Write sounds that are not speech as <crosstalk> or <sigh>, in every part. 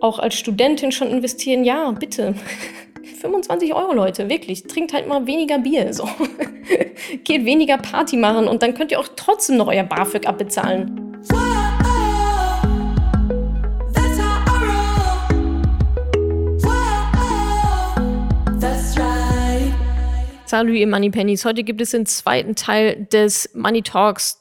auch als Studentin schon investieren? Ja, bitte. <laughs> 25 Euro, Leute, wirklich. Trinkt halt mal weniger Bier. So. <laughs> Geht weniger Party machen und dann könnt ihr auch trotzdem noch euer BAföG abbezahlen. Salut, ihr Money Pennies. Heute gibt es den zweiten Teil des Money Talks,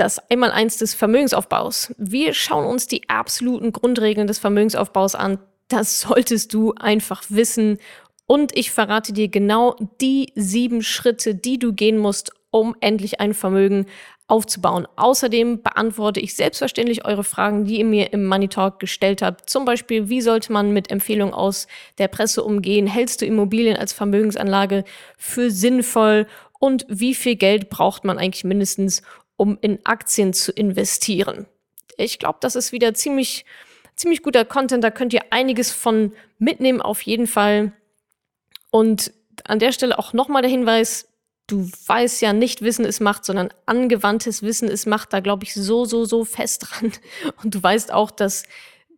das Einmaleins des Vermögensaufbaus. Wir schauen uns die absoluten Grundregeln des Vermögensaufbaus an. Das solltest du einfach wissen. Und ich verrate dir genau die sieben Schritte, die du gehen musst, um endlich ein Vermögen aufzubauen. Außerdem beantworte ich selbstverständlich eure Fragen, die ihr mir im Money Talk gestellt habt. Zum Beispiel, wie sollte man mit Empfehlungen aus der Presse umgehen? Hältst du Immobilien als Vermögensanlage für sinnvoll? Und wie viel Geld braucht man eigentlich mindestens, um in Aktien zu investieren? Ich glaube, das ist wieder ziemlich, ziemlich guter Content. Da könnt ihr einiges von mitnehmen, auf jeden Fall. Und an der Stelle auch nochmal der Hinweis, du weißt ja nicht, Wissen ist Macht, sondern angewandtes Wissen ist Macht. Da glaube ich so, so, so fest <laughs> dran. Und du weißt auch, dass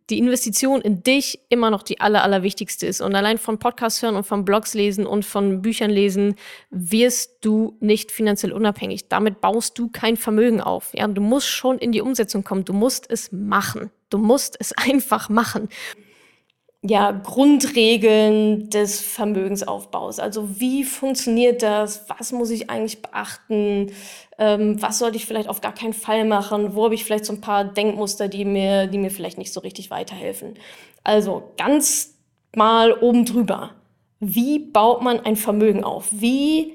die Investition in dich immer noch die aller, allerwichtigste ist. Und allein von Podcasts hören und von Blogs lesen und von Büchern lesen, wirst du nicht finanziell unabhängig. Damit baust du kein Vermögen auf. Ja, du musst schon in die Umsetzung kommen. Du musst es machen. Du musst es <laughs> einfach machen ja, Grundregeln des Vermögensaufbaus. Also wie funktioniert das? Was muss ich eigentlich beachten? Ähm, was sollte ich vielleicht auf gar keinen Fall machen? Wo habe ich vielleicht so ein paar Denkmuster, die mir, die mir vielleicht nicht so richtig weiterhelfen? Also ganz mal oben drüber. Wie baut man ein Vermögen auf? Wie,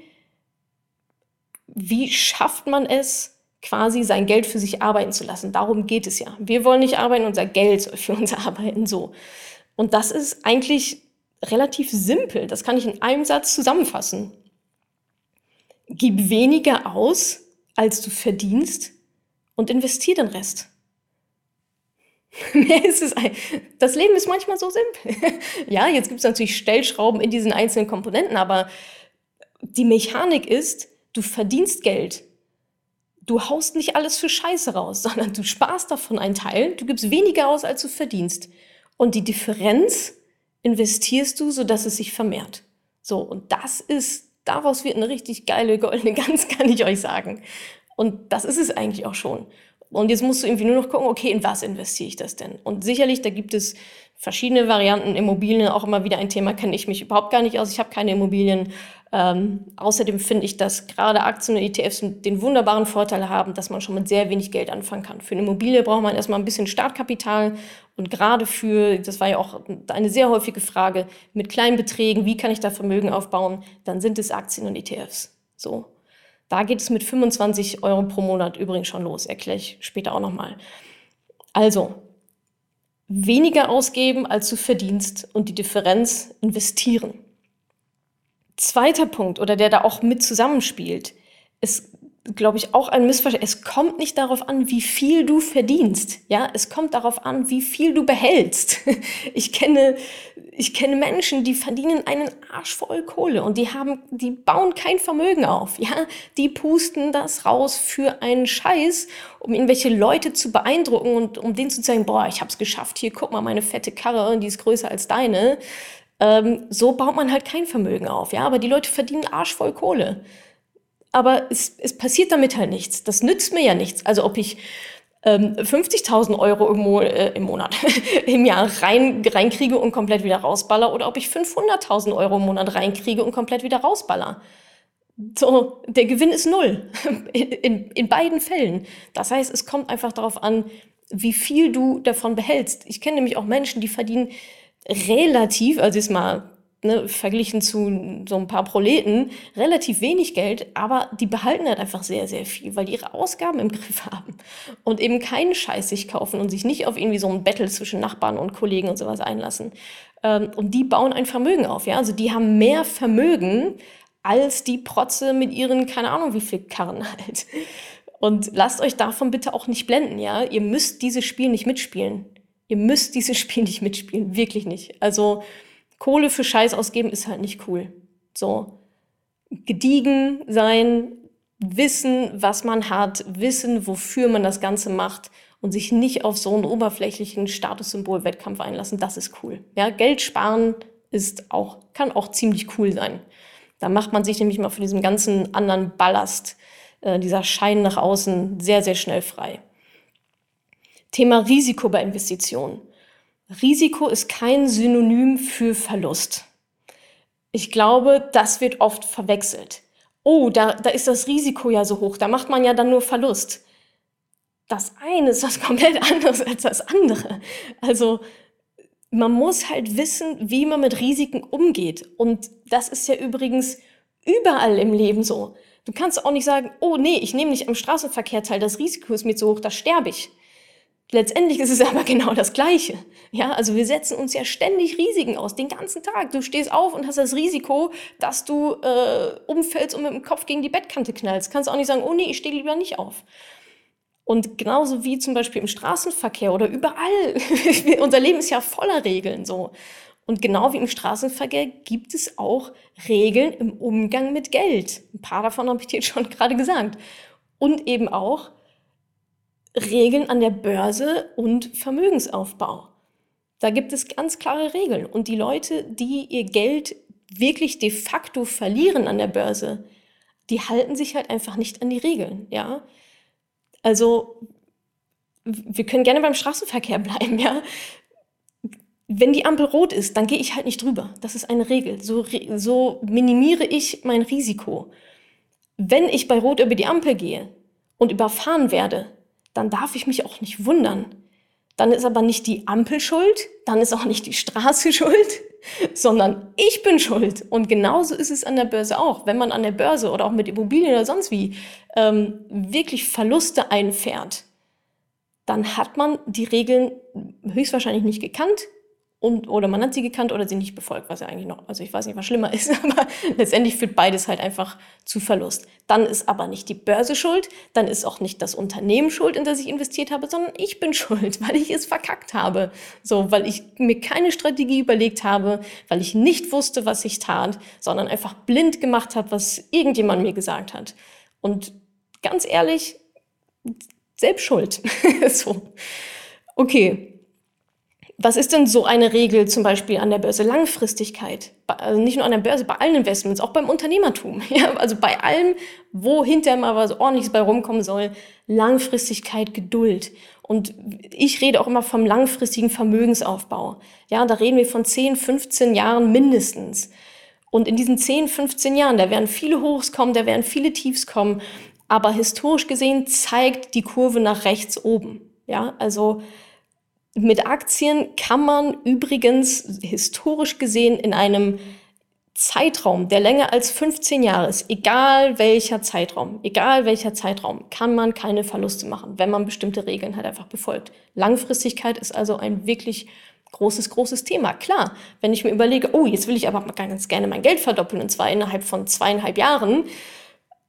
wie schafft man es, quasi sein Geld für sich arbeiten zu lassen? Darum geht es ja. Wir wollen nicht arbeiten, unser Geld soll für uns <laughs> arbeiten. So. Und das ist eigentlich relativ simpel. Das kann ich in einem Satz zusammenfassen. Gib weniger aus, als du verdienst und investier den Rest. <laughs> Mehr ist es. Das Leben ist manchmal so simpel. <laughs> ja, jetzt gibt es natürlich Stellschrauben in diesen einzelnen Komponenten, aber die Mechanik ist, du verdienst Geld. Du haust nicht alles für Scheiße raus, <laughs> sondern du sparst davon einen Teil, du gibst weniger aus, als du verdienst. Und die Differenz investierst du, sodass es sich vermehrt. So, und das ist, daraus wird eine richtig geile goldene <laughs> Gans, kann ich euch sagen. Und das ist es eigentlich auch schon. Und jetzt musst du irgendwie nur noch gucken, okay, in was investiere ich das denn? Und sicherlich, da gibt es verschiedene Varianten. Immobilien auch immer wieder ein Thema, kenne ich mich überhaupt gar nicht aus. Ich habe keine Immobilien. Ähm, außerdem finde ich, dass gerade Aktien und ETFs den wunderbaren Vorteil haben, dass man schon mit sehr wenig Geld anfangen kann. Für eine Immobilie braucht man erstmal ein bisschen Startkapital und gerade für, das war ja auch eine sehr häufige Frage, mit kleinen Beträgen, wie kann ich da Vermögen aufbauen, dann sind es Aktien und ETFs. So. Da geht es mit 25 Euro pro Monat übrigens schon los, erkläre ich später auch nochmal. Also, weniger ausgeben, als du verdienst und die Differenz investieren. Zweiter Punkt, oder der da auch mit zusammenspielt, ist, glaube ich, auch ein Missverständnis. Es kommt nicht darauf an, wie viel du verdienst. Ja, es kommt darauf an, wie viel du behältst. <laughs> Ich kenne, ich kenne Menschen, die verdienen einen Arsch voll Kohle und die haben, die bauen kein Vermögen auf. Ja, die pusten das raus für einen Scheiß, um irgendwelche Leute zu beeindrucken und um denen zu sagen, boah, ich hab's geschafft. Hier, guck mal, meine fette Karre, die ist größer als deine. Ähm, so baut man halt kein Vermögen auf, ja. Aber die Leute verdienen arschvoll Kohle. Aber es, es passiert damit halt nichts. Das nützt mir ja nichts. Also ob ich ähm, 50.000 Euro im, Mo äh, im Monat, <laughs> im Jahr rein, reinkriege und komplett wieder rausballer oder ob ich 500.000 Euro im Monat reinkriege und komplett wieder rausballer. So, der Gewinn ist null. In, <laughs> in, in beiden Fällen. Das heißt, es kommt einfach darauf an, wie viel du davon behältst. Ich kenne nämlich auch Menschen, die verdienen relativ, also jetzt mal ne, verglichen zu so ein paar Proleten, relativ wenig Geld, aber die behalten halt einfach sehr, sehr viel, weil die ihre Ausgaben im <laughs> Griff haben und eben keinen Scheiß sich kaufen und sich nicht auf irgendwie so ein Battle zwischen Nachbarn und Kollegen und sowas einlassen. Ähm, und die bauen ein Vermögen auf, ja, also die haben mehr Vermögen als die Protze mit ihren, keine Ahnung, wie viel Karren <laughs> halt. Und lasst euch davon bitte auch nicht blenden, ja. Ihr müsst dieses Spiel nicht mitspielen. Ihr müsst dieses Spiel nicht mitspielen, wirklich nicht. Also Kohle für Scheiß ausgeben ist halt nicht cool. So gediegen sein, wissen, was man hat, wissen, wofür man das Ganze macht und sich nicht auf so einen oberflächlichen Statussymbol-Wettkampf einlassen, das ist cool. Ja, Geld sparen ist auch, kann auch ziemlich cool sein. Da macht man sich nämlich mal von diesem ganzen anderen Ballast, äh, dieser Schein nach außen, sehr, sehr schnell frei. Thema Risiko bei Investitionen. Risiko ist kein Synonym für Verlust. Ich glaube, das wird oft verwechselt. Oh, da, da ist das Risiko ja so hoch, da macht man ja dann nur Verlust. Das eine ist was <laughs> komplett anderes als das andere. Also man muss halt wissen, wie man mit Risiken umgeht. Und das ist ja übrigens überall im Leben so. Du kannst auch nicht sagen, oh nee, ich nehme nicht am Straßenverkehr teil, das Risiko ist mir zu hoch, da sterbe ich. Letztendlich ist es <laughs> aber genau das Gleiche. Ja, also wir setzen uns ja ständig Risiken aus, den ganzen Tag. Du stehst auf und hast das Risiko, dass du äh, umfällst und mit dem Kopf gegen die Bettkante knallst. Kannst auch nicht sagen, oh nee, ich stehe lieber nicht auf. Und genauso wie zum Beispiel im Straßenverkehr oder überall. <laughs> Unser Leben ist ja voller Regeln so. Und genau wie im Straßenverkehr gibt es auch Regeln im Umgang mit Geld. Ein paar davon habe ich dir <laughs> schon gerade gesagt. Und eben auch Regeln an der Börse und Vermögensaufbau. Da gibt es ganz klare Regeln. Und die Leute, die ihr Geld wirklich de facto verlieren an der Börse, die halten sich halt einfach nicht an die Regeln, ja. Also, wir können gerne beim Straßenverkehr <laughs> bleiben, ja. Wenn die Ampel rot ist, dann gehe ich halt nicht drüber. Das ist eine Regel. So, so minimiere ich mein Risiko. Wenn ich bei Rot über die Ampel gehe und überfahren werde, dann darf ich mich auch nicht wundern. Dann ist aber nicht die Ampel schuld, dann ist auch nicht die Straße <laughs> schuld, sondern ich bin schuld. Und genauso ist es an der Börse auch. Wenn man an der Börse oder auch mit Immobilien oder sonst wie ähm, wirklich Verluste einfährt, dann hat man die Regeln höchstwahrscheinlich nicht gekannt, und, oder man hat sie gekannt oder sie nicht befolgt, was ja eigentlich noch, also ich weiß nicht, was schlimmer <laughs> ist, aber letztendlich führt beides halt einfach zu Verlust. Dann ist aber nicht die Börse schuld, dann ist auch nicht das Unternehmen schuld, in das ich investiert habe, sondern ich bin <laughs> schuld, weil ich es verkackt habe. So, weil ich mir keine Strategie überlegt habe, weil ich nicht wusste, was ich tat, sondern einfach blind gemacht habe, was irgendjemand mir gesagt hat. Und ganz ehrlich, selbst schuld. <laughs> so. Okay, was ist denn so eine Regel zum Beispiel an der Börse? Langfristigkeit. Also nicht nur an der Börse, bei allen Investments, auch beim Unternehmertum. <laughs> Ja, also bei allem, wo hinterher mal was ordentliches bei rumkommen soll. Langfristigkeit, Geduld. Und ich rede auch immer vom langfristigen Vermögensaufbau. Ja, da reden wir von 10, 15 Jahren mindestens. Und in diesen 10, 15 Jahren, da werden viele Hochs kommen, da werden viele Tiefs kommen. Aber historisch gesehen zeigt die Kurve nach rechts oben. Ja, also mit Aktien kann man übrigens historisch gesehen in einem Zeitraum, der länger als 15 Jahre ist, egal welcher Zeitraum, egal welcher Zeitraum, kann man keine Verluste machen, wenn man bestimmte Regeln halt einfach befolgt. Langfristigkeit ist also ein wirklich großes, großes Thema. Klar, wenn ich mir überlege, oh, jetzt will ich aber ganz gerne mein Geld verdoppeln, und zwar innerhalb von zweieinhalb Jahren,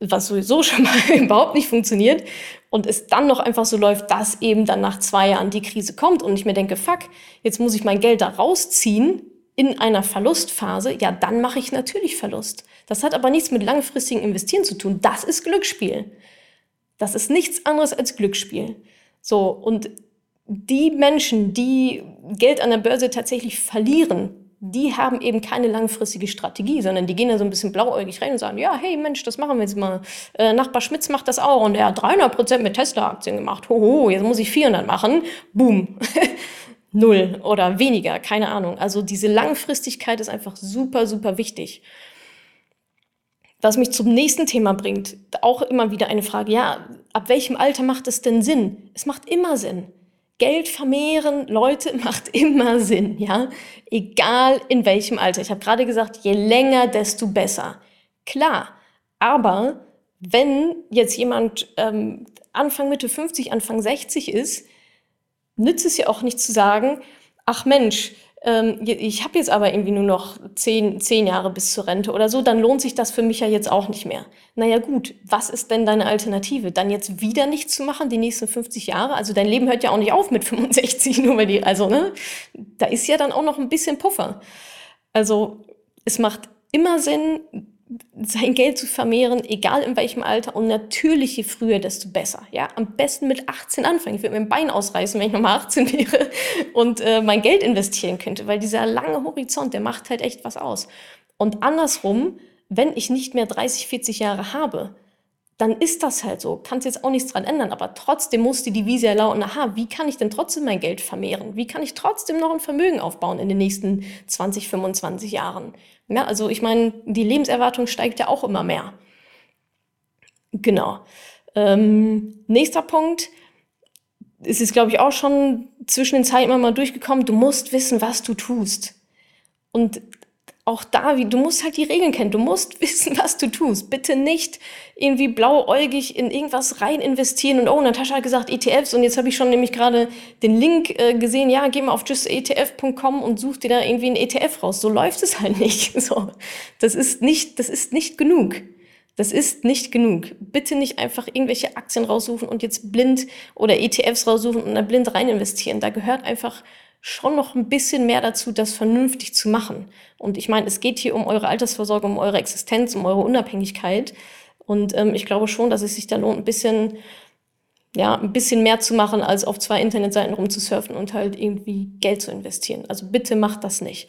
was sowieso <laughs> schon mal überhaupt nicht funktioniert und es dann noch einfach so läuft, dass eben dann nach zwei Jahren die Krise kommt und ich mir denke, fuck, jetzt muss ich mein Geld da rausziehen in einer Verlustphase, ja, dann mache ich natürlich Verlust. Das hat aber nichts mit langfristigem Investieren zu tun. Das ist Glücksspiel. Das ist nichts anderes als Glücksspiel. So, und die Menschen, die Geld an der Börse tatsächlich verlieren, die haben eben keine langfristige Strategie, sondern die gehen da so ein bisschen blauäugig rein und sagen, ja, hey Mensch, das machen wir jetzt mal. Äh, Nachbar Schmitz macht das auch und er hat 300 Prozent mit Tesla-Aktien gemacht. Hoho, jetzt muss ich 400 machen. Boom. <laughs> Null oder weniger, keine Ahnung. Also diese Langfristigkeit ist einfach super, super wichtig. Was mich zum nächsten Thema bringt, auch immer wieder eine Frage, ja, ab welchem Alter macht es denn Sinn? Es macht immer Sinn. Geld vermehren, Leute, <laughs> macht immer Sinn, ja. Egal in welchem Alter. Ich habe gerade gesagt, je länger, desto besser. Klar, aber wenn jetzt jemand ähm, Anfang Mitte 50, Anfang 60 ist, nützt es ja auch nicht zu sagen, ach Mensch, ähm, ich habe jetzt aber irgendwie nur noch zehn, zehn Jahre bis zur Rente oder so, dann lohnt sich das für mich ja jetzt auch nicht mehr. Naja gut, was ist denn deine Alternative? Dann jetzt wieder nichts zu machen, die nächsten 50 Jahre? Also dein Leben hört ja auch nicht auf mit 65, nur weil die, also ne, da ist ja dann auch noch ein bisschen Puffer. Also es macht immer Sinn, sein Geld zu vermehren, egal in welchem Alter und natürlich je früher, desto besser. Ja, am besten mit 18 anfangen. Ich würde mir ein Bein ausreißen, wenn ich nochmal 18 <laughs> wäre und äh, mein Geld investieren könnte, weil dieser lange Horizont, der macht halt echt was aus. Und andersrum, wenn ich nicht mehr 30, 40 Jahre habe, dann ist das halt so. Kannst jetzt auch nichts dran ändern, aber trotzdem muss die Devise ja lauten, aha, wie kann ich denn trotzdem mein Geld vermehren? Wie kann ich trotzdem noch ein Vermögen aufbauen in den nächsten 20, 25 Jahren? Ja, also ich meine, die Lebenserwartung steigt ja auch immer mehr. Genau. Ähm, nächster Punkt. Es ist, glaube ich, auch schon zwischen den Zeiten mal durchgekommen. Du musst wissen, was du tust. Und auch da, wie, du musst halt die Regeln kennen. Du musst <laughs> wissen, was du tust. Bitte nicht irgendwie blauäugig in irgendwas rein investieren und oh, Natascha hat gesagt ETFs und jetzt habe ich schon nämlich gerade den Link äh, gesehen, ja, geh mal auf justetf.com und such dir da irgendwie einen ETF raus. So läuft es halt <laughs> nicht. So. Das ist nicht, das ist nicht genug. Das ist nicht genug. Bitte nicht einfach irgendwelche Aktien raussuchen und jetzt blind oder ETFs raussuchen und da blind rein investieren. Da gehört einfach schon noch ein bisschen mehr dazu, das vernünftig zu machen. Und ich meine, es geht hier um eure Altersvorsorge, um eure Existenz, um eure Unabhängigkeit. Und ähm, ich glaube schon, dass es sich da lohnt, ein bisschen, ja, ein bisschen mehr zu machen, als auf zwei Internetseiten rumzusurfen und halt irgendwie Geld zu investieren. Also bitte macht das nicht.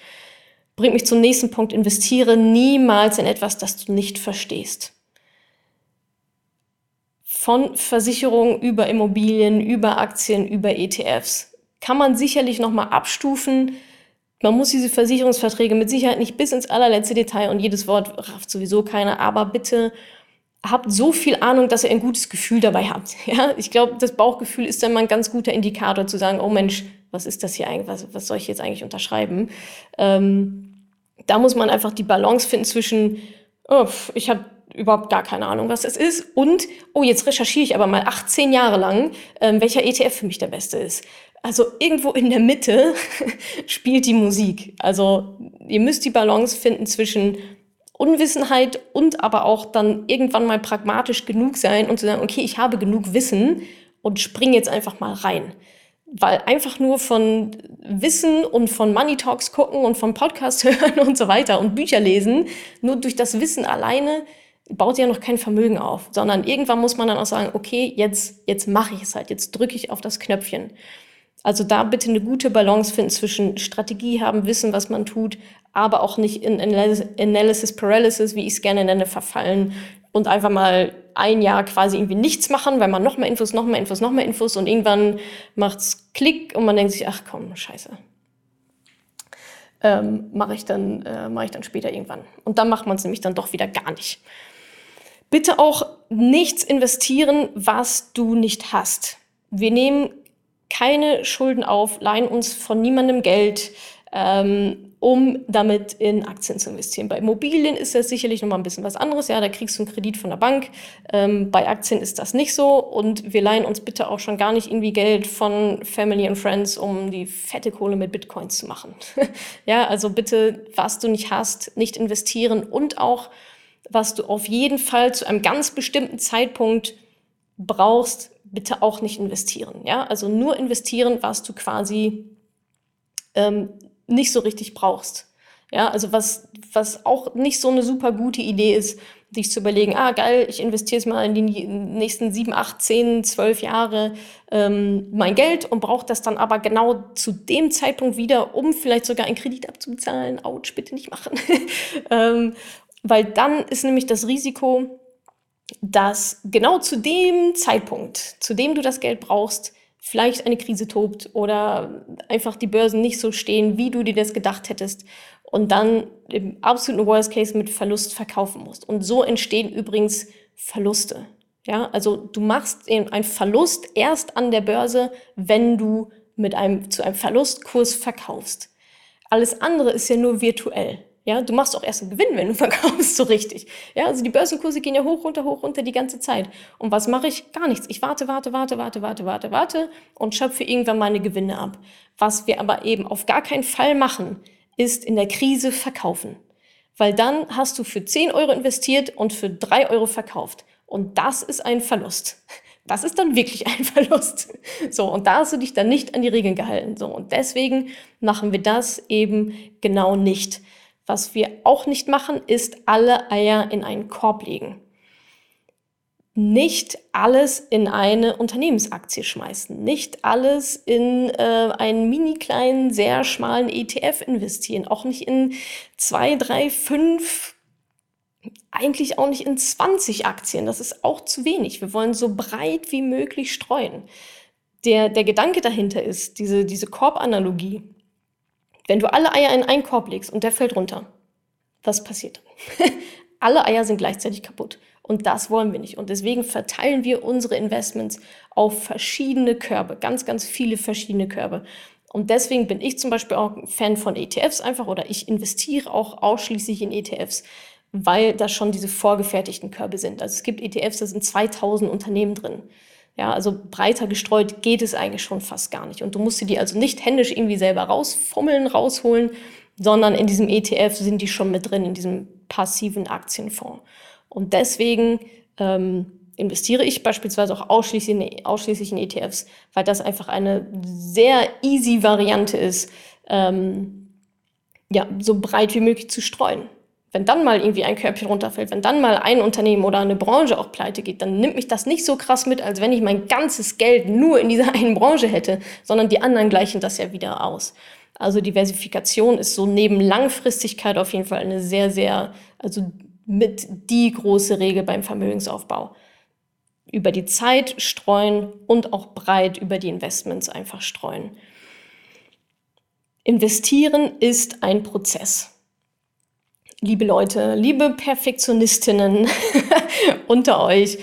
Bringt mich zum nächsten Punkt. Investiere niemals in etwas, das du nicht verstehst. Von Versicherungen über Immobilien, über Aktien, über ETFs kann man sicherlich nochmal abstufen. Man muss diese Versicherungsverträge mit Sicherheit nicht bis ins allerletzte Detail und jedes Wort rafft sowieso keiner, aber bitte habt so viel Ahnung, dass ihr ein gutes Gefühl dabei habt. <laughs> Ja, ich glaube, das Bauchgefühl ist dann mal ein ganz guter Indikator zu sagen, oh Mensch, was ist das hier eigentlich, was, was soll ich jetzt eigentlich unterschreiben? Ähm, da muss man einfach die Balance finden zwischen, oh, ich habe überhaupt gar keine Ahnung, was das ist. Und, oh, jetzt recherchiere ich aber mal 18 Jahre lang, ähm, welcher ETF für mich der beste ist. Also irgendwo in der Mitte <laughs> spielt die Musik. Also ihr müsst die Balance finden zwischen Unwissenheit und aber auch dann irgendwann mal pragmatisch genug sein und zu sagen, okay, ich habe genug Wissen und spring jetzt einfach mal rein. Weil einfach nur von Wissen und von Money Talks gucken und von Podcasts <laughs> hören und so weiter und Bücher lesen, nur durch das Wissen alleine baut ja noch kein Vermögen auf, sondern irgendwann muss man dann auch sagen, okay, jetzt, jetzt mache ich es halt, jetzt drücke ich auf das Knöpfchen. Also da bitte eine gute Balance finden zwischen Strategie haben, wissen, was man tut, aber auch nicht in Analysis Paralysis, wie ich es gerne nenne, verfallen und einfach mal ein Jahr quasi irgendwie nichts machen, weil man noch mehr Infos, noch mehr Infos, noch mehr Infos und irgendwann macht's Klick und man denkt sich, ach komm, scheiße. Ähm, mache ich, dann, äh, mach ich dann später irgendwann. Und dann macht man es nämlich dann doch wieder gar nicht. Bitte auch nichts investieren, was du nicht hast. Wir nehmen keine Schulden auf, leihen uns von niemandem Geld, ähm, um damit in Aktien zu investieren. Bei Immobilien ist das sicherlich nochmal ein bisschen was anderes. Ja, da kriegst du einen Kredit von der Bank. Ähm, bei Aktien ist das nicht so. Und wir leihen uns bitte auch schon gar nicht irgendwie Geld von Family and Friends, um die fette Kohle mit Bitcoins zu machen. <laughs> ja, also bitte, was du nicht hast, nicht investieren und auch, was du auf jeden Fall zu einem ganz bestimmten Zeitpunkt brauchst, bitte auch nicht investieren. Ja, also nur investieren, was du quasi ähm, nicht so richtig brauchst. Ja, also was, was auch nicht so eine super gute Idee ist, dich zu überlegen, ah geil, ich investiere jetzt mal in die nächsten sieben, acht, zehn, zwölf Jahre ähm, mein Geld und brauche das dann aber genau zu dem Zeitpunkt wieder, um vielleicht sogar einen Kredit abzubezahlen. Autsch, bitte nicht machen. <laughs> ähm, weil dann ist nämlich das Risiko, dass genau zu dem Zeitpunkt, zu dem du das Geld brauchst, vielleicht eine Krise tobt oder einfach die Börsen nicht so stehen, wie du dir das gedacht hättest und dann im absoluten Worst Case mit Verlust verkaufen musst. Und so entstehen übrigens Verluste. Ja, also du machst einen Verlust erst an der Börse, wenn du mit einem, zu einem Verlustkurs verkaufst. Alles andere ist ja nur virtuell. Ja, du machst auch erst einen Gewinn, wenn du <laughs> verkaufst, so richtig. Ja, also die Börsenkurse gehen ja hoch, runter, hoch, runter die ganze Zeit. Und was mache ich? Gar nichts. Ich warte, warte, warte, warte, warte, warte, warte und schöpfe irgendwann meine Gewinne ab. Was wir aber eben auf gar keinen Fall machen, ist in der Krise verkaufen. Weil dann hast du für 10 Euro investiert und für 3 Euro verkauft. Und das ist ein Verlust. <laughs> Das ist dann wirklich ein <laughs> Verlust. So, und da hast du dich dann nicht an die Regeln gehalten. So, und deswegen machen wir das eben genau nicht Was wir auch nicht machen, ist alle Eier in einen Korb legen nicht alles in eine Unternehmensaktie schmeißen, nicht alles in äh, einen mini kleinen, sehr schmalen ETF investieren, auch nicht in zwei, drei, fünf, eigentlich auch nicht in 20 Aktien. Das ist auch zu wenig. Wir wollen so breit wie möglich streuen. Der, der Gedanke dahinter ist, diese, diese Korbanalogie. Wenn du alle Eier in einen Korb legst und der fällt runter, was passiert dann? <laughs> alle Eier sind gleichzeitig kaputt. Und das wollen wir nicht. Und deswegen verteilen wir unsere Investments auf verschiedene Körbe, ganz, ganz viele verschiedene Körbe. Und deswegen bin ich zum Beispiel auch ein Fan von ETFs einfach oder ich investiere auch ausschließlich in ETFs, weil da schon diese vorgefertigten Körbe sind. Also es gibt ETFs, da sind 2000 Unternehmen drin. Ja, also breiter gestreut geht es eigentlich schon fast gar nicht. Und du musst dir die also nicht händisch irgendwie selber rausfummeln, rausholen, sondern in diesem ETF sind die schon mit drin, in diesem passiven Aktienfonds. Und deswegen ähm, investiere ich beispielsweise auch ausschließlich in, ausschließlich in ETFs, weil das einfach eine sehr easy Variante ist, ähm, ja, so breit wie möglich zu streuen. Wenn dann mal irgendwie ein Körbchen runterfällt, wenn dann mal ein Unternehmen oder eine Branche auch pleite geht, dann nimmt mich das nicht so krass mit, als wenn ich mein ganzes Geld nur in dieser <laughs> einen Branche hätte, sondern die anderen gleichen das ja wieder aus. Also Diversifikation ist so neben Langfristigkeit auf jeden Fall eine sehr, sehr, also mit die große Regel beim Vermögensaufbau. Über die Zeit streuen und auch breit über die Investments einfach streuen. Investieren ist ein Prozess. Liebe Leute, liebe Perfektionistinnen <laughs> unter euch,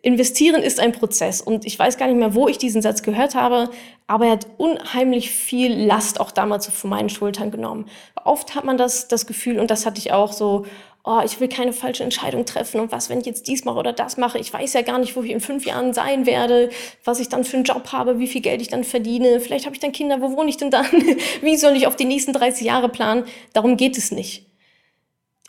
investieren ist ein Prozess. Und ich weiß gar nicht mehr, wo ich diesen Satz gehört habe, aber er hat unheimlich viel Last auch damals so von meinen Schultern genommen. Oft hat man das, das Gefühl, und das hatte ich auch so, oh, ich will keine falsche Entscheidung treffen und was, wenn ich jetzt dies mache oder das mache. Ich weiß ja gar nicht, wo ich in fünf Jahren sein werde, was ich dann für einen Job habe, wie viel Geld ich dann verdiene. Vielleicht habe ich dann Kinder, wo wohne ich denn dann? <laughs> wie soll ich auf die nächsten 30 Jahre planen? Darum geht es nicht.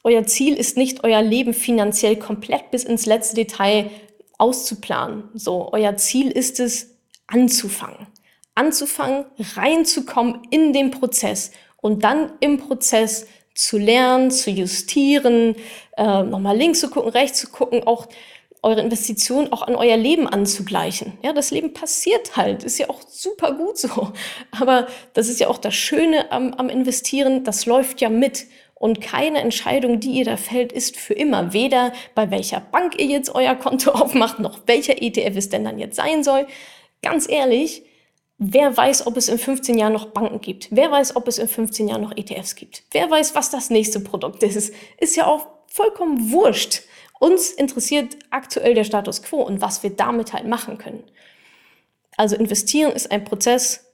Euer Ziel ist nicht, euer Leben finanziell komplett bis ins letzte Detail auszuplanen. So, euer Ziel ist es, anzufangen. Anzufangen, reinzukommen in den Prozess und dann im Prozess zu lernen, zu justieren, äh, nochmal links zu gucken, rechts zu gucken, auch eure Investitionen auch an euer Leben anzugleichen. Ja, das Leben passiert halt, ist ja auch super gut so. Aber das ist ja auch das Schöne am, am Investieren, das läuft ja mit. Und keine Entscheidung, die ihr da fällt, ist für immer. Weder bei welcher Bank ihr jetzt euer Konto <laughs> aufmacht, noch welcher ETF es denn dann jetzt sein soll. Ganz ehrlich, Wer weiß, ob es in 15 Jahren noch Banken gibt? Wer weiß, ob es in 15 Jahren noch ETFs gibt? Wer weiß, was das nächste Produkt ist? Ist ja auch vollkommen wurscht. Uns interessiert aktuell der Status quo und was wir damit halt machen können. Also investieren ist ein Prozess.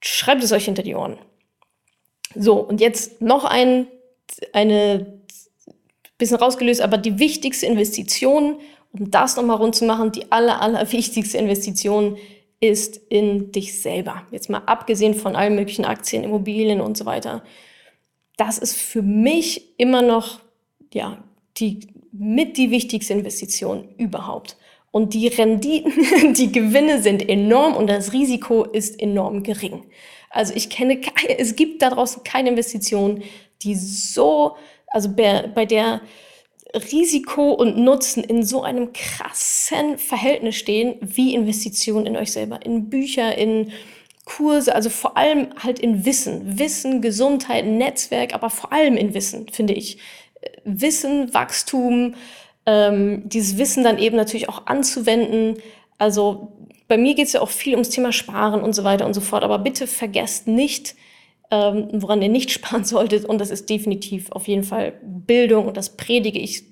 Schreibt es euch hinter die Ohren. So, und jetzt noch ein, eine bisschen rausgelöst, aber die wichtigste Investition, um das nochmal rund zu machen, die aller, aller wichtigste Investition ist in dich selber. Jetzt mal abgesehen von allen möglichen Aktien, Immobilien und so weiter. Das ist für mich immer noch, ja, die, mit die wichtigste Investition überhaupt. Und die Renditen, <laughs> die Gewinne sind enorm und das Risiko ist enorm gering. Also ich kenne, es gibt da draußen keine Investition, die so, also bei, der Risiko und Nutzen in so einem krassen Verhältnis stehen wie Investitionen in euch selber, in Bücher, in Kurse, also vor allem halt in Wissen. Wissen, Gesundheit, Netzwerk, aber vor allem in Wissen, finde ich. Wissen, Wachstum, ähm, dieses Wissen dann eben natürlich auch anzuwenden. Also bei mir geht es ja auch viel ums Thema Sparen und so weiter und so fort. Aber bitte vergesst nicht, ähm, woran ihr nicht <laughs> sparen solltet. Und das ist definitiv auf jeden Fall Bildung. Und das predige ich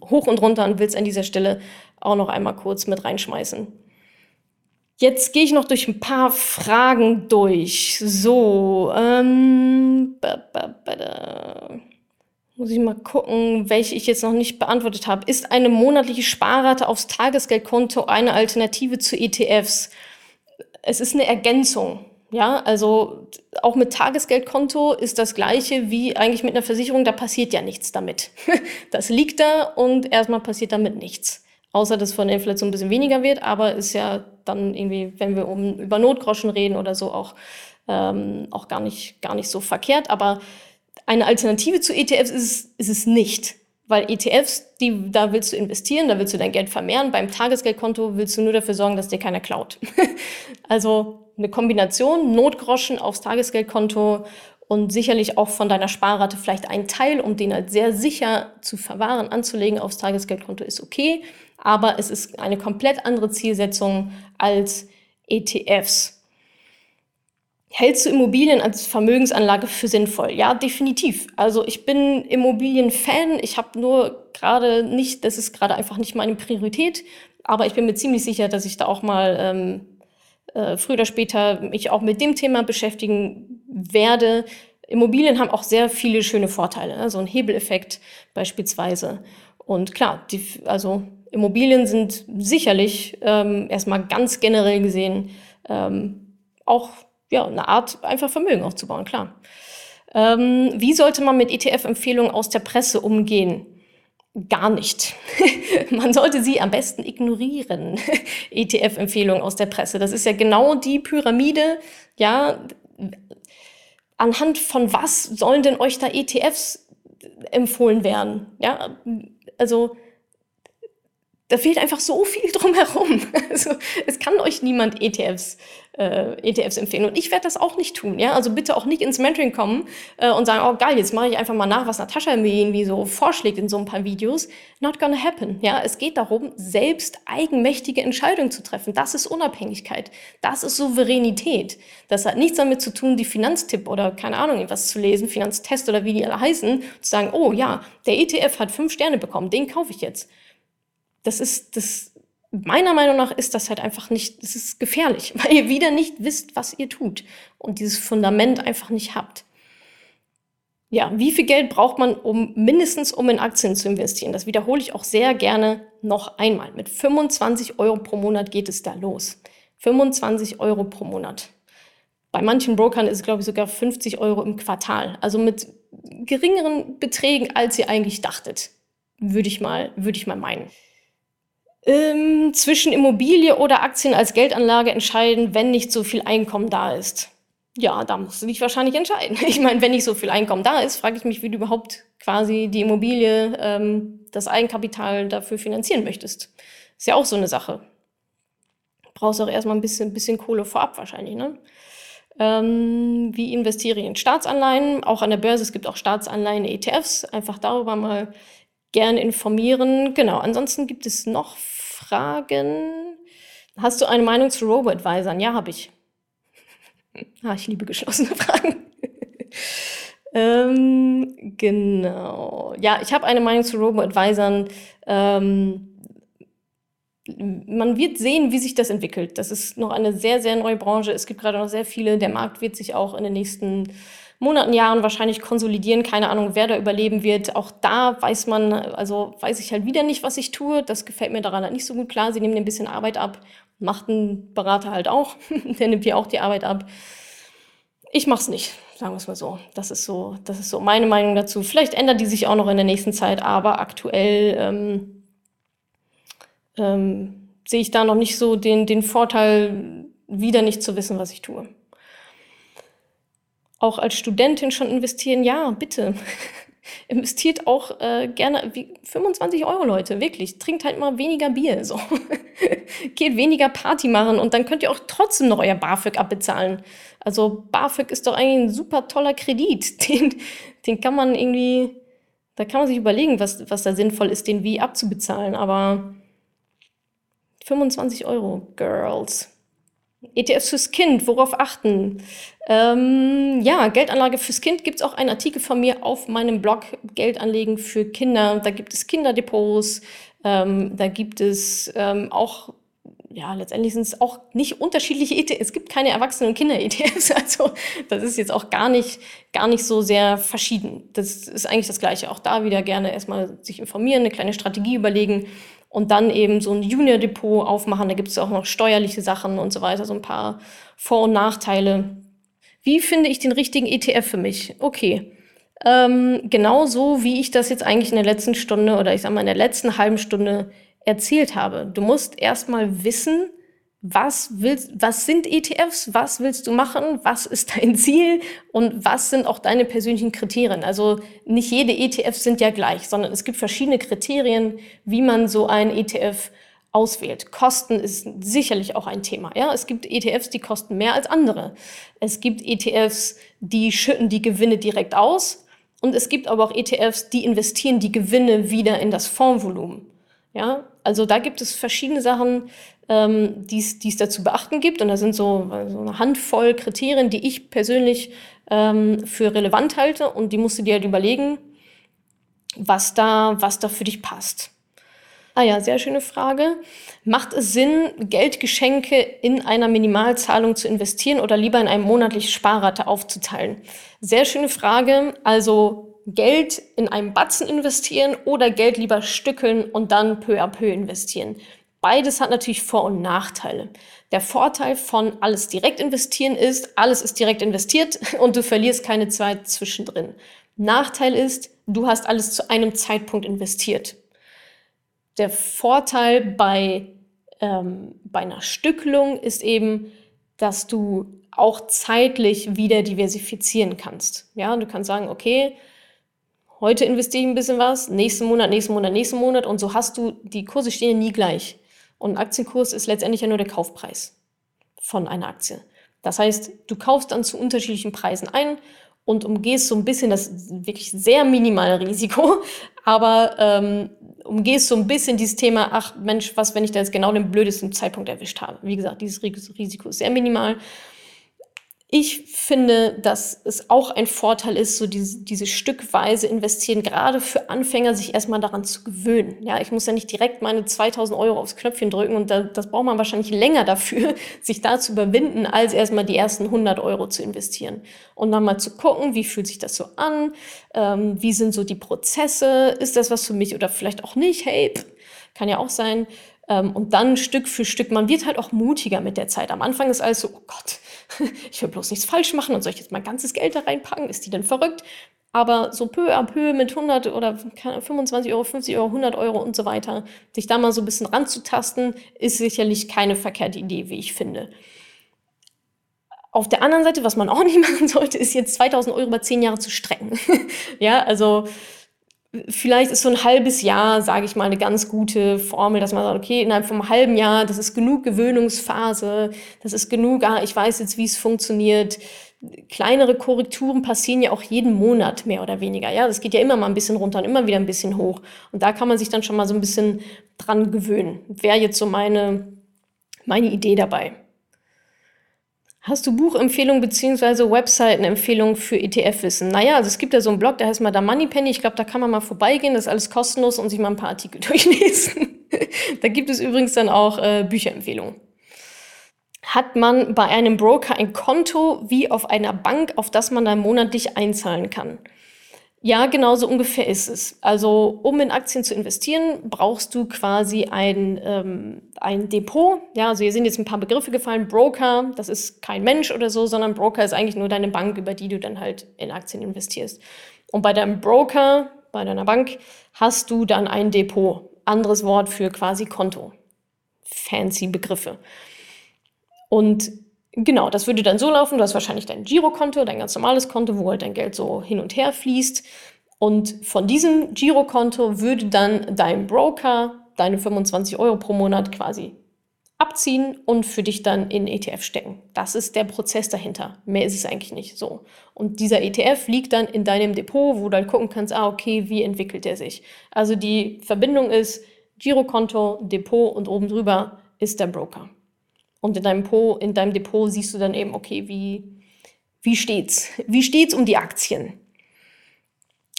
hoch und runter und will es an dieser Stelle auch noch einmal kurz mit reinschmeißen. Jetzt gehe ich noch durch ein paar Fragen durch. So, ähm, ba, ba, ba, da. Muss ich mal gucken, welche ich jetzt noch nicht beantwortet habe. Ist eine monatliche Sparrate aufs Tagesgeldkonto eine Alternative zu ETFs? Es ist eine Ergänzung. Ja, also auch mit Tagesgeldkonto ist das gleiche wie eigentlich mit einer Versicherung, da passiert ja nichts damit. <laughs> das liegt da und erstmal passiert damit nichts. Außer dass von der Inflation ein bisschen weniger wird, aber ist ja dann irgendwie, wenn wir um, über Notgroschen reden oder so, auch, ähm, auch gar, nicht, gar nicht so verkehrt. Aber Eine Alternative zu ETFs ist es, ist es nicht. Weil ETFs, die, da willst du investieren, da willst du dein Geld vermehren. Beim Tagesgeldkonto willst du nur dafür sorgen, dass dir keiner klaut. <laughs> also eine Kombination, Notgroschen aufs Tagesgeldkonto und sicherlich auch von deiner Sparrate vielleicht ein Teil, um den halt sehr sicher zu verwahren, anzulegen aufs Tagesgeldkonto ist okay. Aber es ist eine komplett andere Zielsetzung als ETFs. Hältst du Immobilien als Vermögensanlage für sinnvoll? Ja, definitiv. Also ich bin Immobilienfan. Ich habe nur gerade nicht, das ist gerade einfach nicht meine Priorität. Aber ich bin mir ziemlich sicher, dass ich da auch mal ähm, äh, früher oder später mich auch mit dem Thema beschäftigen werde. Immobilien haben auch sehr viele schöne Vorteile, ne? so ein Hebeleffekt beispielsweise. Und klar, die, also Immobilien sind sicherlich ähm, erstmal ganz generell gesehen ähm, auch ja, eine Art, einfach Vermögen aufzubauen, klar. Ähm, wie sollte man mit ETF-Empfehlungen aus der Presse umgehen? Gar nicht. <laughs> man sollte sie am besten ignorieren. <laughs> ETF-Empfehlungen aus der Presse. Das ist ja genau die Pyramide, ja. Anhand von was sollen denn euch da ETFs empfohlen werden? Ja, also da fehlt einfach so viel <laughs> drumherum. Also, es kann euch niemand ETFs, äh, ETFs empfehlen. Und ich werde das auch nicht tun. Ja? Also bitte auch nicht ins Mentoring kommen äh, und sagen, oh geil, jetzt mache ich einfach mal nach, was Natascha mir irgendwie so vorschlägt in so ein paar Videos. Not gonna happen. Ja? Es geht darum, selbst eigenmächtige Entscheidungen zu treffen. Das ist Unabhängigkeit. Das ist Souveränität. Das hat nichts damit zu tun, die Finanztipp oder keine Ahnung, irgendwas zu lesen, Finanztest oder wie die alle heißen, zu sagen, oh ja, der ETF hat fünf Sterne bekommen, den kaufe ich jetzt das ist, das, meiner Meinung nach ist das halt einfach nicht, das ist gefährlich, <laughs> weil ihr wieder nicht wisst, was ihr tut und dieses Fundament einfach nicht habt. Ja, wie viel Geld braucht man, um mindestens um in Aktien zu investieren? Das wiederhole ich auch sehr gerne noch einmal. Mit 25 Euro pro Monat geht es da los. 25 Euro pro Monat. Bei manchen Brokern ist es, glaube ich, sogar 50 Euro im Quartal. Also mit geringeren Beträgen, als ihr eigentlich dachtet, würde ich mal, würde ich mal meinen ähm, zwischen Immobilie oder Aktien als Geldanlage entscheiden, wenn nicht so viel Einkommen da ist? Ja, da musst du dich wahrscheinlich entscheiden. <laughs> Ich meine, wenn nicht so viel Einkommen da ist, frage ich mich, wie du überhaupt quasi die Immobilie, ähm, das Eigenkapital dafür finanzieren möchtest. Ist ja auch so eine Sache. Brauchst auch erstmal ein bisschen, bisschen Kohle vorab wahrscheinlich, ne? Ähm, wie investiere ich in Staatsanleihen? Auch an der Börse, es gibt auch Staatsanleihen, ETFs. Einfach darüber mal gerne informieren. Genau, ansonsten gibt es noch Fragen. Hast du eine Meinung zu Robo-Advisern? Ja, habe ich. <laughs> ah, ich liebe geschlossene Fragen. <laughs> ähm, genau. Ja, ich habe eine Meinung zu Robo-Advisern. Ähm, man wird sehen, wie sich das entwickelt. Das ist noch eine sehr, sehr neue Branche. Es gibt gerade noch sehr viele. Der Markt wird sich auch in den nächsten Monaten, Jahren wahrscheinlich konsolidieren. Keine Ahnung, wer da überleben wird. Auch da weiß man, also weiß ich halt wieder nicht, was ich tue. Das gefällt mir daran halt nicht so gut. Klar, sie nehmen ein bisschen Arbeit ab. Macht ein Berater halt auch. <laughs> Der nimmt dir auch die Arbeit ab. Ich mach's nicht, sagen wir es mal so. Das ist so, das ist so meine Meinung dazu. Vielleicht ändert die sich auch noch in der nächsten Zeit, aber aktuell ähm, ähm, sehe ich da noch nicht so den, den Vorteil, wieder nicht zu wissen, was ich tue auch als Studentin schon investieren? Ja, bitte. <laughs> Investiert auch äh, gerne wie 25 Euro, Leute, wirklich. Trinkt halt mal weniger Bier. So. <laughs> Geht weniger Party machen und dann könnt ihr auch trotzdem noch euer BAföG abbezahlen. Also BAföG ist doch eigentlich ein super toller Kredit. <laughs> Den, den kann man irgendwie, da kann man sich überlegen, was, was da sinnvoll ist, den wie abzubezahlen. Aber 25 Euro, Girls. ETFs fürs Kind, worauf achten? Ähm, ja, Geldanlage fürs Kind gibt es auch einen Artikel von mir auf meinem Blog Geldanlegen für Kinder. Da gibt es Kinderdepots, ähm, da gibt es ähm, auch, ja, letztendlich sind es auch nicht unterschiedliche ETFs. Es gibt keine Erwachsenen- und Kinder-ETFs. <laughs> Also das ist jetzt auch gar nicht, gar nicht so sehr verschieden. Das ist eigentlich das Gleiche. Auch da wieder gerne erstmal sich informieren, eine kleine Strategie überlegen und dann eben so ein Junior-Depot aufmachen. Da gibt es auch noch steuerliche Sachen und so weiter, so ein paar Vor- und Nachteile. Wie finde ich den richtigen ETF für mich? Okay. Ähm, genau so, wie ich das jetzt eigentlich in der letzten Stunde oder ich sag mal in der letzten halben Stunde erzählt habe. Du musst erstmal wissen, was willst, was sind ETFs, was willst du machen, was ist dein <laughs> Ziel und was sind auch deine persönlichen Kriterien. Also nicht jede ETFs sind ja gleich, sondern es gibt verschiedene Kriterien, wie man so ein ETF auswählt. Kosten ist sicherlich auch ein Thema. Ja, es gibt ETFs, die kosten mehr als andere. Es gibt ETFs, die schütten die Gewinne direkt aus. Und es gibt aber auch ETFs, die investieren die Gewinne wieder in das Fondsvolumen. Ja, also da gibt es verschiedene Sachen, ähm, die es dazu beachten gibt. Und da sind so, so eine Handvoll Kriterien, die ich persönlich ähm, für relevant halte. Und die musst du dir halt überlegen, was da, was da für dich passt. Ah ja, sehr schöne Frage. Macht es Sinn, Geldgeschenke in einer Minimalzahlung zu investieren oder lieber in eine monatliche Sparrate aufzuteilen? Sehr schöne Frage. Also Geld in einen Batzen investieren oder Geld lieber stückeln und dann peu à peu investieren. Beides hat natürlich Vor- und Nachteile. Der Vorteil von alles direkt investieren ist, alles ist direkt investiert <laughs> und du verlierst keine Zeit zwischendrin. Nachteil ist, du hast alles zu einem Zeitpunkt investiert. Der Vorteil bei, ähm, bei einer Stückelung ist eben, dass du auch zeitlich wieder diversifizieren kannst. Ja, du kannst sagen, okay, heute investiere ich ein bisschen was, nächsten Monat, nächsten Monat, nächsten Monat und so hast du, die Kurse stehen ja nie gleich. Und Aktienkurs ist letztendlich ja nur der Kaufpreis von einer Aktie. Das heißt, du kaufst dann zu unterschiedlichen Preisen ein und umgehst so ein bisschen das wirklich sehr minimale Risiko, <laughs> aber ähm, umgehst so ein bisschen dieses Thema, ach Mensch, was, wenn ich da jetzt genau den blödesten Zeitpunkt erwischt habe. Wie gesagt, dieses Risiko ist sehr minimal ich finde, dass es auch ein Vorteil ist, so diese, diese stückweise investieren, gerade für Anfänger, sich erstmal daran zu gewöhnen. Ja, ich muss ja nicht direkt meine 2000 Euro aufs Knöpfchen drücken und da, das braucht man wahrscheinlich länger dafür, <laughs> sich da zu überwinden, als erstmal die ersten 100 Euro zu investieren. Und dann mal zu gucken, wie fühlt sich das so an? Ähm, wie sind so die Prozesse? Ist das was für mich oder vielleicht auch nicht? Hey, pff, kann ja auch sein. Ähm, und dann Stück für Stück, man wird halt auch mutiger mit der Zeit. Am Anfang ist alles so, oh Gott, <laughs> ich will bloß nichts falsch machen und soll ich jetzt mein ganzes Geld da reinpacken? Ist die denn verrückt? Aber so peu à peu mit 100 oder 25 Euro, 50 Euro, 100 Euro und so weiter, sich da mal so ein bisschen ranzutasten, ist sicherlich keine verkehrte Idee, wie ich finde. Auf der anderen Seite, was man auch <laughs> nicht machen sollte, ist jetzt 2000 Euro über 10 Jahre zu strecken. <laughs> ja, also vielleicht ist so ein halbes Jahr, sage ich mal, eine ganz gute Formel, dass man sagt, okay, innerhalb vom halben Jahr, das ist genug Gewöhnungsphase, das ist genug, ah, ich weiß jetzt, wie es funktioniert. Kleinere Korrekturen passieren ja auch jeden Monat mehr oder weniger. Ja, das geht ja immer mal ein bisschen runter und immer wieder ein bisschen hoch. Und da kann man sich dann schon mal so ein bisschen dran gewöhnen. Wäre jetzt so meine, meine Idee dabei. Hast du Buchempfehlungen bzw. Webseitenempfehlungen für ETF-Wissen? Naja, also es gibt ja so einen Blog, der heißt mal da Moneypenny. Ich glaube, da kann man mal vorbeigehen, das ist alles kostenlos und sich mal ein paar Artikel <laughs> durchlesen. da gibt es übrigens dann auch äh, Bücherempfehlungen. Hat man bei einem Broker ein Konto wie auf einer Bank, auf das man dann monatlich einzahlen kann? Ja, genau so ungefähr ist es. Also um in Aktien zu investieren, brauchst du quasi ein, ähm, ein Depot. Ja, also hier sind jetzt ein paar Begriffe gefallen. Broker, das ist kein Mensch oder so, sondern Broker ist eigentlich nur deine Bank, über die du dann halt in Aktien investierst. Und bei deinem Broker, bei deiner Bank, hast du dann ein Depot. Anderes Wort für quasi Konto. Fancy Begriffe. Und Genau, das würde dann so laufen, du hast wahrscheinlich dein Girokonto, dein ganz normales Konto, wo halt dein Geld so hin und her fließt. Und von diesem Girokonto würde dann dein Broker deine 25 Euro pro Monat quasi abziehen und für dich dann in ETF stecken. Das ist der Prozess dahinter. Mehr ist es eigentlich nicht so. Und dieser ETF liegt dann in deinem Depot, wo du dann gucken kannst, ah, okay, wie entwickelt er sich? Also die Verbindung ist Girokonto, Depot und oben drüber ist der Broker. Und in deinem, po, in deinem Depot siehst du dann eben, okay, wie, wie steht's? Wie steht's um die Aktien?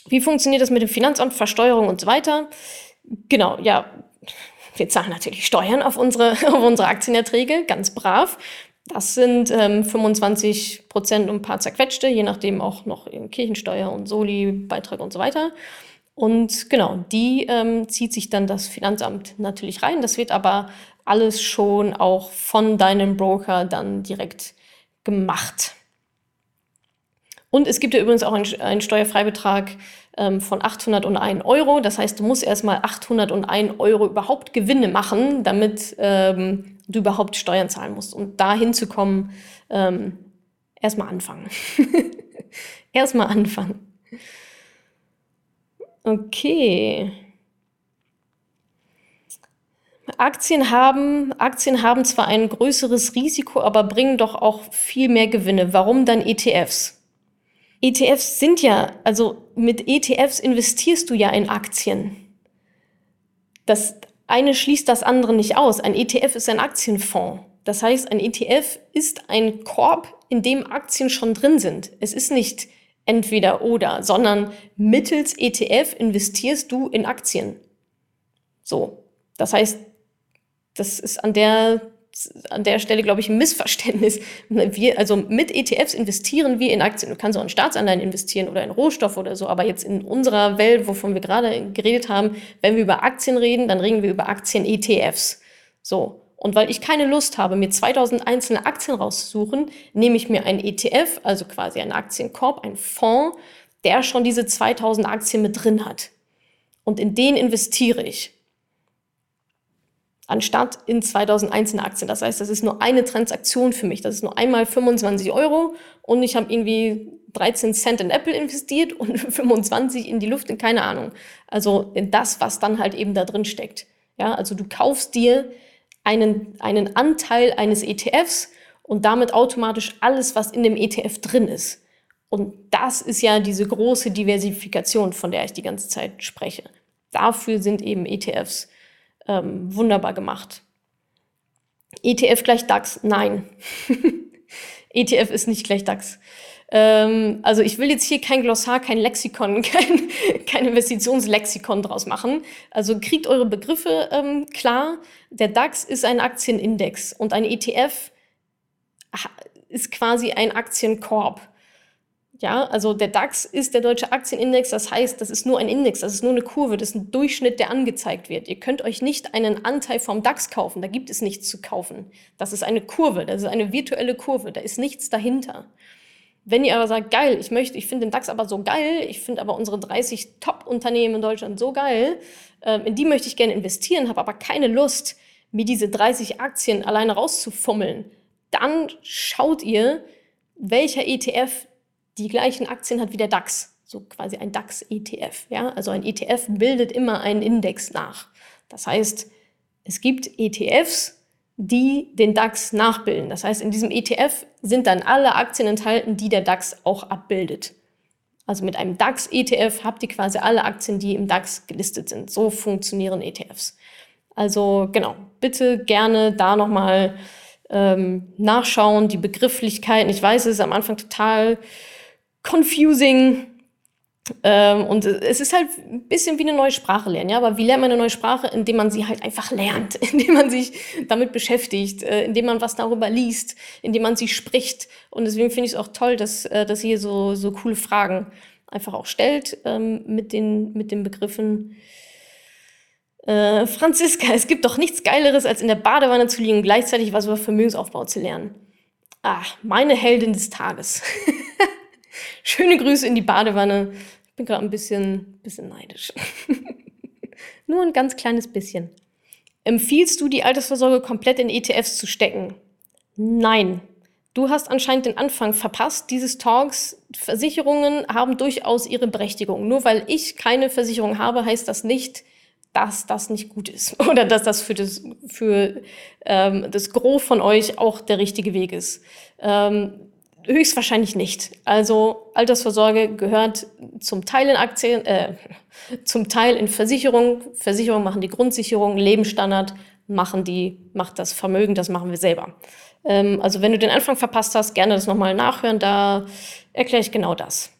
Wie funktioniert das mit dem Finanzamt, Versteuerung und so weiter? Genau, ja, wir zahlen natürlich Steuern auf unsere, <laughs> auf unsere Aktienerträge, ganz brav. Das sind ähm, 25 Prozent und ein paar zerquetschte, je nachdem auch noch Kirchensteuer und Soli-Beitrag und so weiter. Und genau, die ähm, zieht sich dann das Finanzamt natürlich rein. Das wird aber alles schon auch von deinem Broker dann direkt gemacht. Und es gibt ja übrigens auch einen, Steuerfreibetrag ähm, von 801 Euro. Das heißt, du musst erstmal 801 Euro überhaupt Gewinne machen, damit ähm, du überhaupt Steuern zahlen musst. Und da hinzukommen, ähm, erstmal anfangen. <laughs> erstmal anfangen. Okay. Aktien haben, Aktien haben zwar ein größeres Risiko, aber bringen doch auch viel mehr Gewinne. Warum dann ETFs? ETFs sind ja, also mit ETFs investierst du ja in Aktien. Das eine schließt das andere nicht aus. Ein ETF ist ein Aktienfonds. Das heißt, ein ETF ist ein Korb, in dem Aktien schon drin sind. Es ist nicht entweder oder, sondern mittels ETF investierst du in Aktien. So. Das heißt, das ist an der, an der Stelle, glaube ich, ein Missverständnis. Wir, also mit ETFs investieren wir in Aktien. Du kannst auch in Staatsanleihen investieren oder in Rohstoff oder so, aber jetzt in unserer Welt, wovon wir gerade geredet haben, wenn wir über Aktien reden, dann reden wir über Aktien-ETFs. So. Und weil ich keine Lust habe, mir 2000 einzelne Aktien rauszusuchen, nehme ich mir einen ETF, also quasi einen Aktienkorb, einen Fonds, der schon diese 2000 Aktien mit drin hat. Und in den investiere ich anstatt in 2000 einzelne Aktien. Das heißt, das ist nur eine Transaktion für mich. Das ist nur einmal 25 Euro und ich habe irgendwie 13 Cent in Apple investiert und <laughs> 25 in die Luft, in keine Ahnung. Also in das, was dann halt eben da drin steckt. Ja, also du kaufst dir einen, einen Anteil eines ETFs und damit automatisch alles, was in dem ETF drin ist. Und das ist ja diese große Diversifikation, von der ich die ganze Zeit spreche. Dafür sind eben ETFs ähm, wunderbar gemacht. ETF gleich DAX? Nein. <laughs> ETF ist nicht gleich DAX. Ähm, also ich will jetzt hier kein Glossar, kein Lexikon, <laughs> kein, kein Investitionslexikon draus machen. Also kriegt eure Begriffe ähm, klar. Der DAX ist ein Aktienindex und ein ETF ist quasi ein Aktienkorb. Ja, also der DAX ist der deutsche Aktienindex, das heißt, das ist nur ein Index, das ist nur eine Kurve, das ist ein Durchschnitt, der angezeigt wird. Ihr könnt euch nicht einen Anteil vom DAX kaufen, da gibt es nichts zu kaufen. Das ist eine Kurve, das ist eine virtuelle Kurve, da ist nichts dahinter. Wenn ihr aber sagt, geil, ich möchte, ich finde den DAX aber so geil, ich finde aber unsere 30 Top-Unternehmen in Deutschland so geil, äh, in die möchte ich gerne investieren, habe aber keine Lust, mir diese 30 Aktien alleine rauszufummeln, dann schaut ihr, welcher ETF die gleichen Aktien hat wie der DAX, so quasi ein DAX-ETF. Ja? Also ein ETF bildet immer einen Index nach. Das heißt, es gibt ETFs, die den DAX nachbilden. Das heißt, in diesem ETF sind dann alle Aktien enthalten, die der DAX auch abbildet. Also mit einem DAX-ETF habt ihr quasi alle Aktien, die im DAX gelistet sind. So funktionieren ETFs. Also genau, bitte gerne da nochmal ähm, nachschauen, die Begrifflichkeiten. Ich weiß, es ist am Anfang total confusing. Ähm, und es ist halt ein bisschen wie eine neue Sprache lernen, ja. Aber wie lernt man eine neue Sprache? Indem man sie halt einfach lernt, <laughs> indem man sich damit beschäftigt, äh, indem man was darüber liest, indem man sie spricht. Und deswegen finde ich es auch toll, dass, äh, dass ihr so, so coole Fragen einfach auch stellt ähm, mit, den, mit den Begriffen. Äh, Franziska, es gibt doch nichts Geileres, als in der Badewanne zu liegen und gleichzeitig was über Vermögensaufbau zu lernen. Ah, meine Heldin des Tages. <laughs> <laughs> Schöne Grüße in die Badewanne. Ich bin gerade ein bisschen, bisschen neidisch. <laughs> Nur ein ganz kleines bisschen. Empfiehlst du, die Altersvorsorge komplett in ETFs zu stecken? Nein. Du hast anscheinend den Anfang verpasst dieses Talks. Versicherungen haben durchaus ihre Berechtigung. Nur weil ich keine Versicherung habe, heißt das nicht, dass das nicht gut ist <laughs> oder dass das für das, für, ähm, das Gros von euch auch der richtige Weg ist. Ähm, Höchstwahrscheinlich nicht. Also Altersvorsorge gehört zum Teil in Aktien, äh, zum Teil in Versicherung. Versicherung machen die Grundsicherung, Lebensstandard machen die, macht das Vermögen, das machen wir selber. Ähm, also wenn du den Anfang verpasst hast, gerne das nochmal nachhören, da erkläre ich genau das.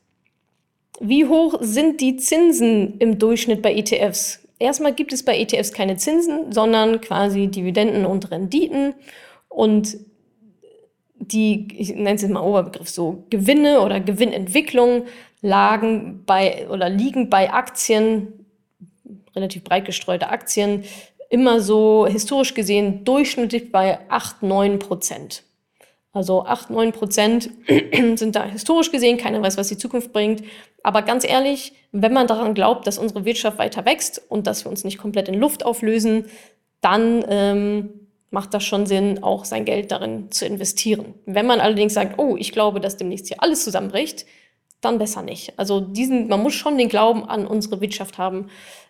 Wie hoch sind die Zinsen im Durchschnitt bei ETFs? Erstmal gibt es bei ETFs keine Zinsen, sondern quasi Dividenden und Renditen. Und die, ich nenne es jetzt mal Oberbegriff, so Gewinne oder Gewinnentwicklung lagen bei oder liegen bei Aktien, relativ breit gestreute Aktien, immer so historisch gesehen durchschnittlich bei 8, 9 Prozent. Also 8, 9 Prozent <clears throat> sind da historisch gesehen, keiner weiß, was die Zukunft bringt. Aber ganz ehrlich, wenn man daran glaubt, dass unsere Wirtschaft weiter wächst und dass wir uns nicht komplett in Luft auflösen, dann ähm, macht das schon Sinn, auch sein Geld darin zu investieren. Wenn man allerdings sagt, oh, ich glaube, dass demnächst hier alles zusammenbricht, dann besser nicht. Also diesen, man muss schon den Glauben an unsere Wirtschaft haben.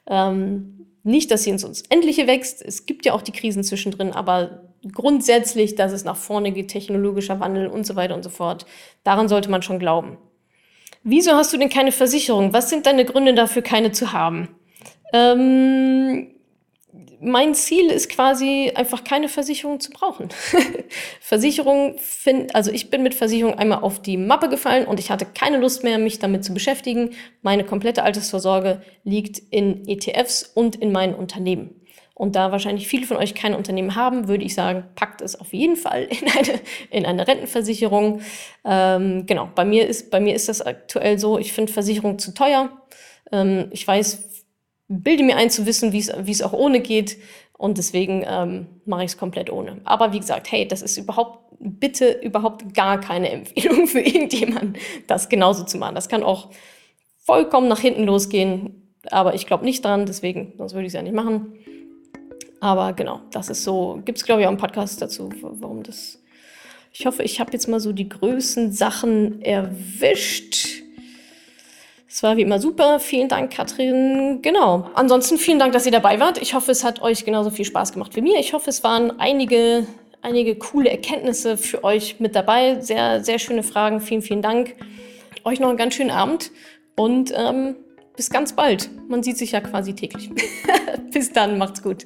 Ähm, nicht, dass sie ins Unendliche wächst. Es gibt ja auch die Krisen zwischendrin, aber grundsätzlich, dass es nach vorne geht, technologischer Wandel und so weiter und so fort. Daran sollte man schon glauben. Wieso hast du denn keine Versicherung? Was sind deine Gründe dafür, keine zu haben? Ähm, mein Ziel ist quasi einfach keine Versicherung zu brauchen. <laughs> Versicherung find, also ich bin mit Versicherung einmal auf die Mappe gefallen und ich hatte keine Lust mehr, mich damit zu beschäftigen. Meine komplette Altersvorsorge liegt in ETFs und in meinen Unternehmen. Und da wahrscheinlich viele von euch kein Unternehmen haben, würde ich sagen, packt es auf jeden Fall <laughs> in eine, in eine Rentenversicherung. Ähm, genau, bei mir, ist, bei mir ist das aktuell so, ich finde Versicherung zu teuer. Ähm, ich weiß, bilde mir ein zu wissen, wie es auch ohne geht. Und deswegen ähm, mache ich es komplett ohne. Aber wie gesagt, hey, das ist überhaupt, bitte überhaupt gar keine <laughs> Empfehlung für irgendjemanden, das genauso zu machen. Das kann auch vollkommen nach hinten losgehen. Aber ich glaube nicht dran, deswegen, sonst würde ich es ja nicht machen. Aber genau, das ist so. Gibt es, glaube ich, auch einen Podcast dazu, warum das. Ich hoffe, ich habe jetzt mal so die größten Sachen erwischt. Es war wie immer super. Vielen Dank, Katrin. Genau. Ansonsten vielen Dank, dass ihr dabei wart. Ich hoffe, es hat euch genauso viel Spaß gemacht wie mir. Ich hoffe, es waren einige, einige coole Erkenntnisse für euch mit dabei. Sehr, sehr schöne Fragen. Vielen, vielen Dank. Euch noch einen ganz schönen Abend und ähm, bis ganz bald. Man sieht sich ja quasi täglich. <laughs> bis dann. Macht's gut.